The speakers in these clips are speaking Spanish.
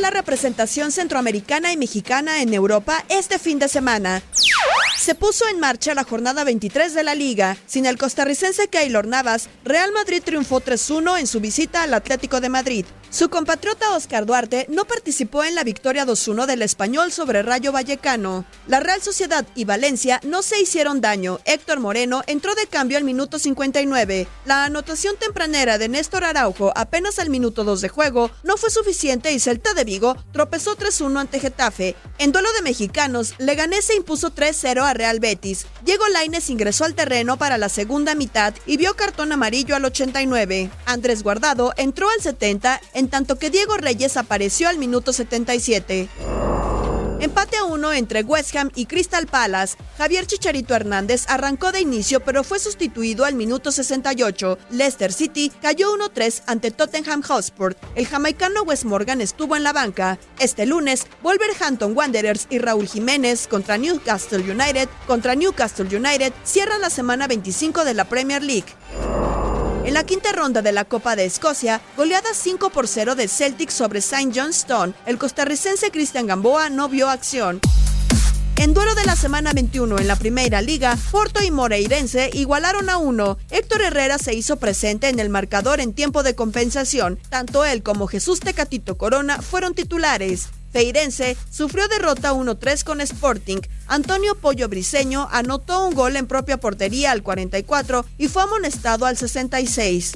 La representación centroamericana y mexicana en Europa este fin de semana. Se puso en marcha la jornada 23 de la liga. Sin el costarricense Keylor Navas, Real Madrid triunfó 3-1 en su visita al Atlético de Madrid. Su compatriota Oscar Duarte no participó en la victoria 2-1 del español sobre Rayo Vallecano. La Real Sociedad y Valencia no se hicieron daño. Héctor Moreno entró de cambio al minuto 59. La anotación tempranera de Néstor Araujo apenas al minuto 2 de juego no fue suficiente y Celta de Vigo tropezó 3-1 ante Getafe. En duelo de mexicanos, Leganés se impuso 3-0 a Real Betis. Diego Laines ingresó al terreno para la segunda mitad y vio cartón amarillo al 89. Andrés Guardado entró al 70 en tanto que Diego Reyes apareció al minuto 77. Empate a uno entre West Ham y Crystal Palace. Javier Chicharito Hernández arrancó de inicio pero fue sustituido al minuto 68. Leicester City cayó 1-3 ante Tottenham Hotspur. El jamaicano Wes Morgan estuvo en la banca. Este lunes, Wolverhampton Wanderers y Raúl Jiménez contra Newcastle United contra Newcastle United cierran la semana 25 de la Premier League. En la quinta ronda de la Copa de Escocia, goleada 5 por 0 de Celtic sobre St. Johnstone, el costarricense Cristian Gamboa no vio acción. En duelo de la semana 21 en la Primera Liga, Porto y Moreirense igualaron a uno. Héctor Herrera se hizo presente en el marcador en tiempo de compensación. Tanto él como Jesús Tecatito Corona fueron titulares. Feirense sufrió derrota 1-3 con Sporting. Antonio Pollo Briseño anotó un gol en propia portería al 44 y fue amonestado al 66.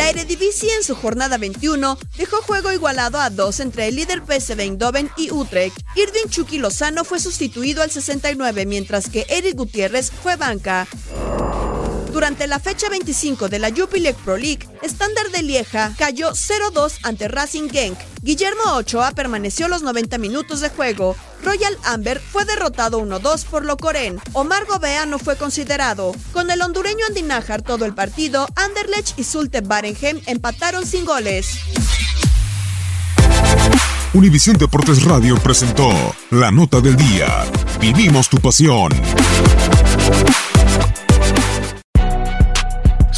La Eredivisie en su jornada 21 dejó juego igualado a dos entre el líder PSV Eindhoven y Utrecht. Irving Chucky Lozano fue sustituido al 69 mientras que Eric Gutiérrez fue banca. Durante la fecha 25 de la Jupiler Pro League, Standard de Lieja cayó 0-2 ante Racing Genk. Guillermo Ochoa permaneció los 90 minutos de juego. Royal Amber fue derrotado 1-2 por Locoren. Omar Gobea no fue considerado. Con el hondureño Andinajar todo el partido, Anderlecht y Zulte Barenhem empataron sin goles. Univisión Deportes Radio presentó La Nota del Día. Vivimos tu pasión.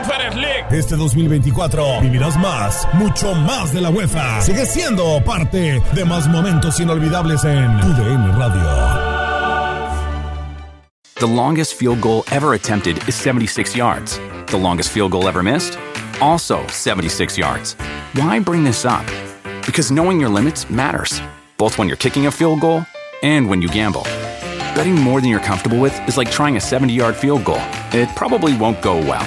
Conference League. Este 2024 vivirás más, mucho más de la UEFA. Sigue siendo parte de más momentos inolvidables en tu DN Radio. The longest field goal ever attempted is 76 yards. The longest field goal ever missed? Also 76 yards. Why bring this up? Because knowing your limits matters, both when you're kicking a field goal and when you gamble. Betting more than you're comfortable with is like trying a 70 yard field goal. It probably won't go well.